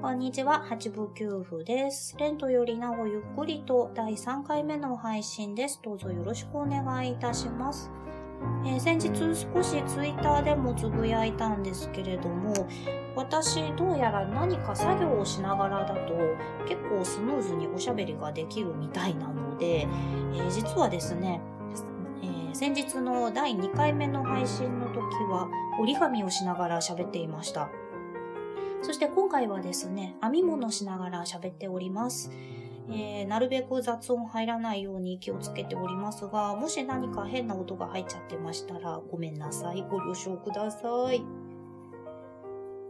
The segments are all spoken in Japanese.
こんにちは、八部九夫です。レントよりなおゆっくりと第3回目の配信です。どうぞよろしくお願いいたします。えー、先日少しツイッターでもつぶやいたんですけれども、私どうやら何か作業をしながらだと結構スムーズにおしゃべりができるみたいなので、えー、実はですね、えー、先日の第2回目の配信の時は折り紙をしながら喋っていました。そして今回はですね、編み物しながら喋っております。えー、なるべく雑音入らないように気をつけておりますが、もし何か変な音が入っちゃってましたらごめんなさい。ご了承ください。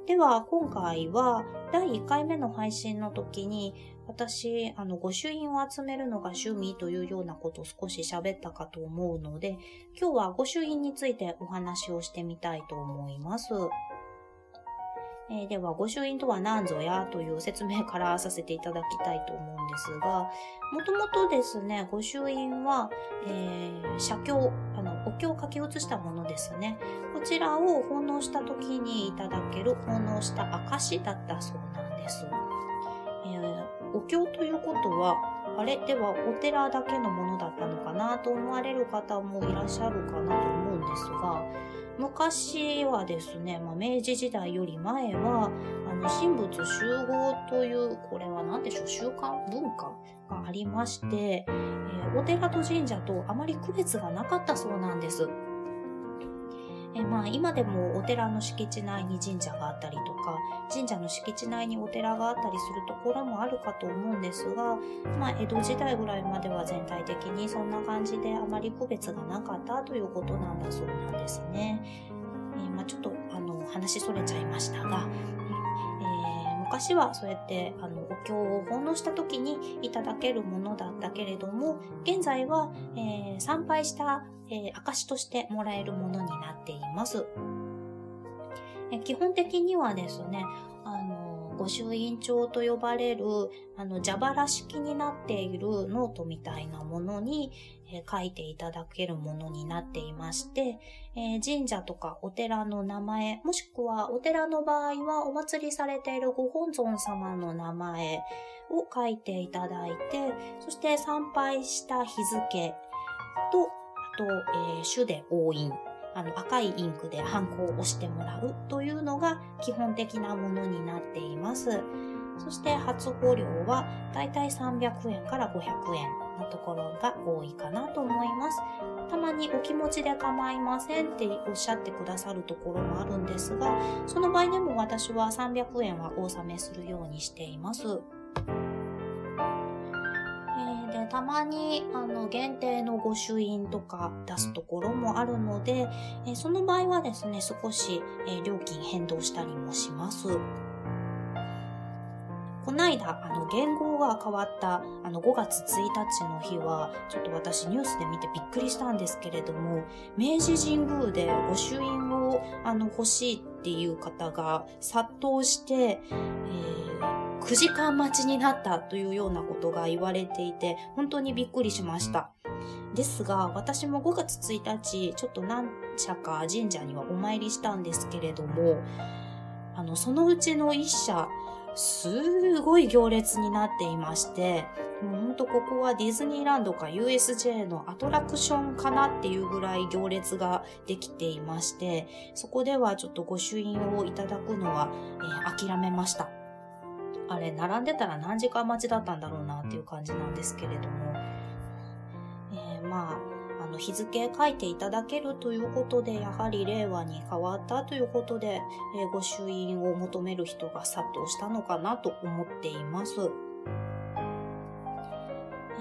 では、今回は第1回目の配信の時に、私、あの、御朱印を集めるのが趣味というようなことを少し喋ったかと思うので、今日は御朱印についてお話をしてみたいと思います。えー、では、御朱印とは何ぞやという説明からさせていただきたいと思うんですが、もともとですね、御朱印は、えー、写経、あの、お経を書き写したものですね。こちらを奉納した時にいただける奉納した証だったそうなんです。えー、お経ということは、あれ？ではお寺だけのものだったのかな？と思われる方もいらっしゃるかなと思うんですが、昔はですね、まあ、明治時代より前は、あの、神仏集合という、これは何でしょう、習慣文化がありまして、えー、お寺と神社とあまり区別がなかったそうなんです。でまあ今でもお寺の敷地内に神社があったりとか、神社の敷地内にお寺があったりするところもあるかと思うんですが、まあ江戸時代ぐらいまでは全体的にそんな感じであまり区別がなかったということなんだそうなんですね。えまあちょっとあの話それちゃいましたが、昔はそうやってあのお経を奉納した時にいただけるものだったけれども、現在は、えー、参拝した、えー、証としてもらえるものになっています。基本的にはですね、御朱印帳と呼ばれる、あの、蛇腹式になっているノートみたいなものに、え書いていただけるものになっていまして、えー、神社とかお寺の名前、もしくはお寺の場合はお祭りされているご本尊様の名前を書いていただいて、そして参拝した日付と、あと、えー、主で押印。あの赤いインクでハンコを押してもらうというのが基本的なものになっています。そして初保料はだいたい300円から500円のところが多いかなと思います。たまにお気持ちで構いませんっておっしゃってくださるところもあるんですが、その場合でも私は300円はお納めするようにしています。たまにあの限定の御朱印とか出すところもあるので、えその場合はですね、少し、え料金変動したりもします。こないだ、あの、言語が変わった、あの、5月1日の日は、ちょっと私ニュースで見てびっくりしたんですけれども、明治神宮で御朱印を、あの、欲しいっていう方が殺到して、えー、9時間待ちになったというようなことが言われていて、本当にびっくりしました。ですが、私も5月1日、ちょっと何社か神社にはお参りしたんですけれども、あの、そのうちの1社、すごい行列になっていまして、もうほんとここはディズニーランドか USJ のアトラクションかなっていうぐらい行列ができていまして、そこではちょっと御朱印をいただくのは、えー、諦めました。あれ、並んでたら何時間待ちだったんだろうなっていう感じなんですけれども、えー、まあ、あの日付書いていただけるということで、やはり令和に変わったということで、えー、御朱印を求める人が殺到したのかなと思っています。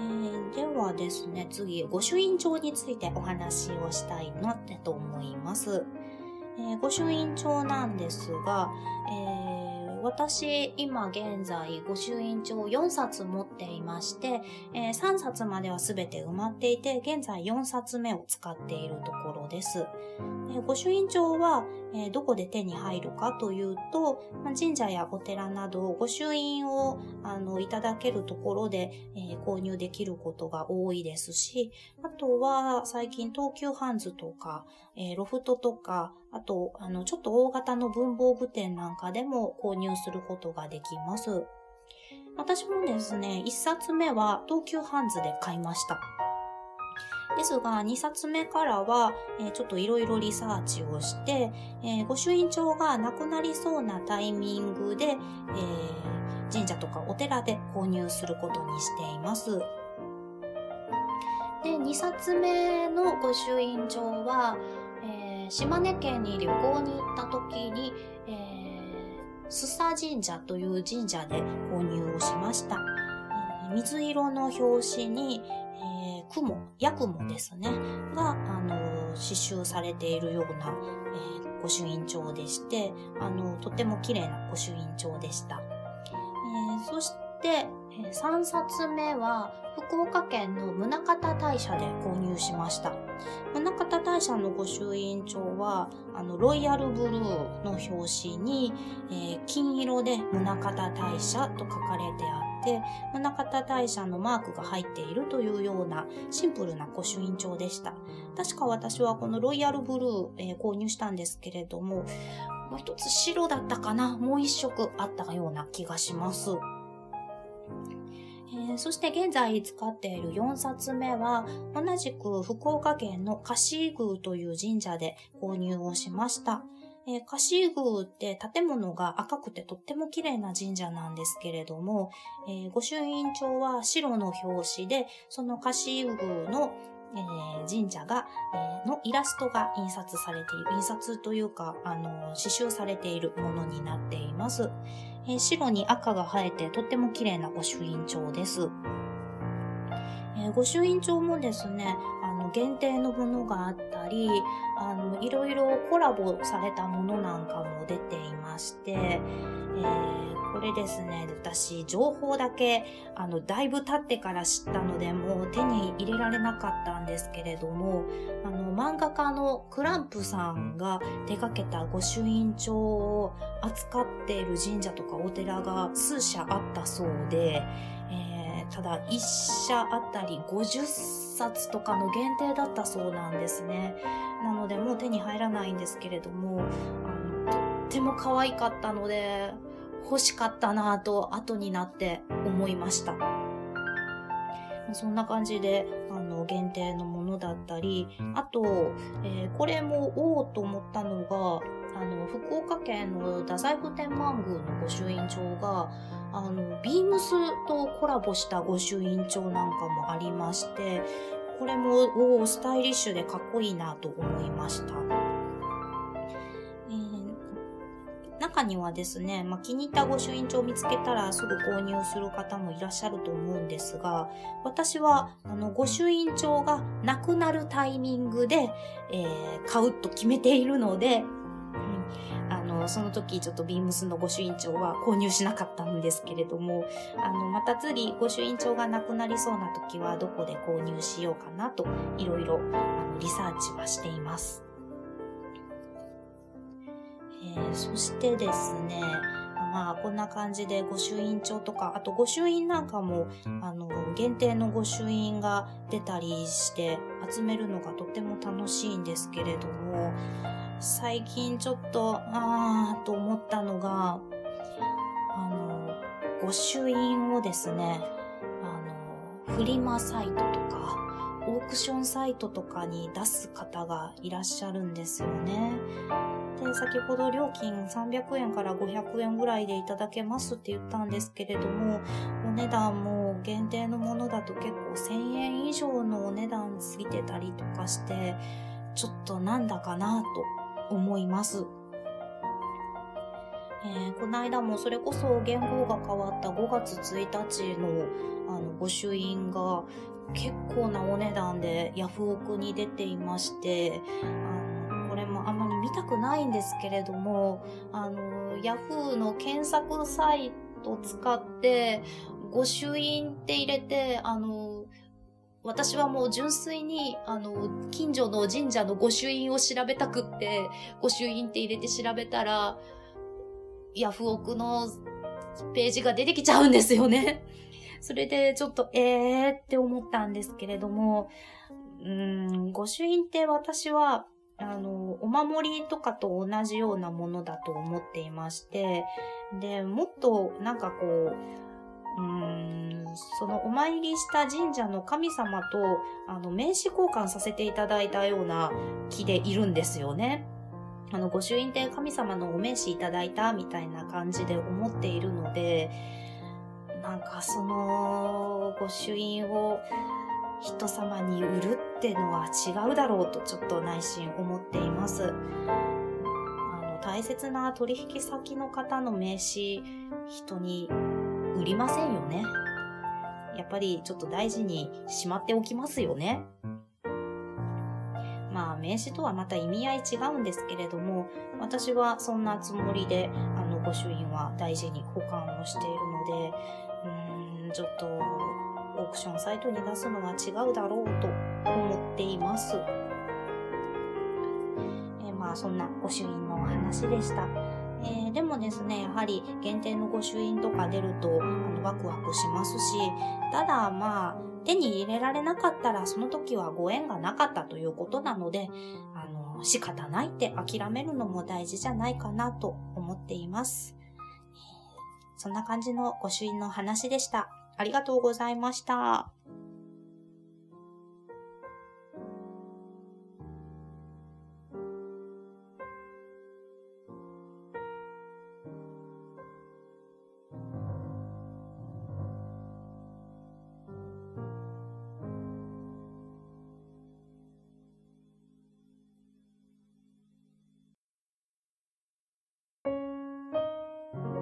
えー、ではですね、次、御朱印帳についてお話をしたいなってと思います。えー、御朱印帳なんですが、えー私、今現在、御朱印帳4冊持っていまして、えー、3冊まではすべて埋まっていて、現在4冊目を使っているところです。え、御朱印帳は、えー、どこで手に入るかというと、まあ、神社やお寺など、御朱印をあのいただけるところで、え購入できることが多いですし、あとは最近東急ハンズとか、えロフトとか、あと、あの、ちょっと大型の文房具店なんかでも購入することができます。私もですね、1冊目は東急ハンズで買いました。ですが、2冊目からは、えー、ちょっといろいろリサーチをして、えー、御朱印帳がなくなりそうなタイミングで、えー、神社とかお寺で購入することにしています。で、2冊目の御朱印帳は、島根県に旅行に行った時に、えー、須佐神社という神社で購入をしました。えー、水色の表紙に、えー、雲、ヤクモですね、が、あのー、刺繍されているような、えー、御朱印帳でして、あのー、とても綺麗な御朱印帳でした。えー、そして、えー、3冊目は、福岡県の宗像大社で購入しました。宗像大社の御朱印帳は、あの、ロイヤルブルーの表紙に、えー、金色で宗像大社と書かれてあって、宗像大社のマークが入っているというようなシンプルな御朱印帳でした。確か私はこのロイヤルブルー、えー、購入したんですけれども、もう一つ白だったかな？もう一色あったような気がします。そして現在使っている4冊目は、同じく福岡県のカシー宮という神社で購入をしました。えー、カシー宮って建物が赤くてとっても綺麗な神社なんですけれども、えー、御朱印帳は白の表紙で、そのカシー宮のえー、神社が、えー、のイラストが印刷されている、印刷というか、あの、刺繍されているものになっています。えー、白に赤が生えてとっても綺麗な御朱印帳です。え、御朱印帳もですね、あの、限定のものがあったり、あの、いろいろコラボされたものなんかも出ていまして、えー、これですね、私、情報だけ、あの、だいぶ経ってから知ったので、もう手に入れられなかったんですけれども、あの、漫画家のクランプさんが手掛けた御朱印帳を扱っている神社とかお寺が数社あったそうで、えー、ただ一社あたり50冊とかの限定だったそうなんですね。なのでもう手に入らないんですけれども、あのとっても可愛かったので、欲しかったなぁと後になって思いました。そんな感じで、あの、限定のものだったり、あと、えー、これも、おおと思ったのが、あの、福岡県の太宰府天満宮の御朱印帳が、あの、ビームスとコラボした御朱印帳なんかもありまして、これも、おお、スタイリッシュでかっこいいなと思いました。中にはですね、まあ、気に入った御朱印帳を見つけたらすぐ購入する方もいらっしゃると思うんですが、私は、あの、御朱印帳がなくなるタイミングで、えー、買うと決めているので、あの、その時ちょっとビームスの御朱印帳は購入しなかったんですけれども、あの、また次御朱印帳がなくなりそうな時はどこで購入しようかなと、いろいろ、あの、リサーチはしています。ー、そしてですね、まあ、こんな感じで御朱印帳とか、あと御朱印なんかも、あの、限定の御朱印が出たりして集めるのがとても楽しいんですけれども、最近ちょっと、あーと思ったのが、あの、御朱印をですね、あの、フリマサイトとか、オークションサイトとかに出す方がいらっしゃるんですよね。で、先ほど料金300円から500円ぐらいでいただけますって言ったんですけれども、お値段も限定のものだと結構1000円以上のお値段ついてたりとかして、ちょっとなんだかなと思います。えー、この間もそれこそ言語が変わった5月1日のあの御朱印が結構なお値段でヤフオクに出ていまして、あのこれもあまり見たくないんですけれども、あの、ヤフーの検索サイト使って、御朱印って入れて、あの、私はもう純粋に、あの、近所の神社の御朱印を調べたくって、御朱印って入れて調べたら、ヤフオクのページが出てきちゃうんですよね。それでちょっと、えーって思ったんですけれども、うん、御朱印って私は、あの、お守りとかと同じようなものだと思っていまして、で、もっとなんかこう、うん、そのお参りした神社の神様と、あの、名刺交換させていただいたような気でいるんですよね。あの、御朱印って神様のお名刺いただいたみたいな感じで思っているので、なんかその、御朱印を人様に売るってのは違うだろうとちょっと内心思っています。あの、大切な取引先の方の名刺、人に売りませんよね。やっぱりちょっと大事にしまっておきますよね。まあ名刺とはまた意味合い違うんですけれども、私はそんなつもりで、あの、御朱印は大事に保管をしているので、ちょっとオークションサイトに出すのは違うだろうと思っています。え、まあそんな御朱印のお話でした。えー、でもですね、やはり限定の御朱印とか出るとあのワクワクしますし、ただまあ手に入れられなかったらその時はご縁がなかったということなので、あの仕方ないって諦めるのも大事じゃないかなと思っています。そんな感じの御朱印の話でした。ありがとうございました。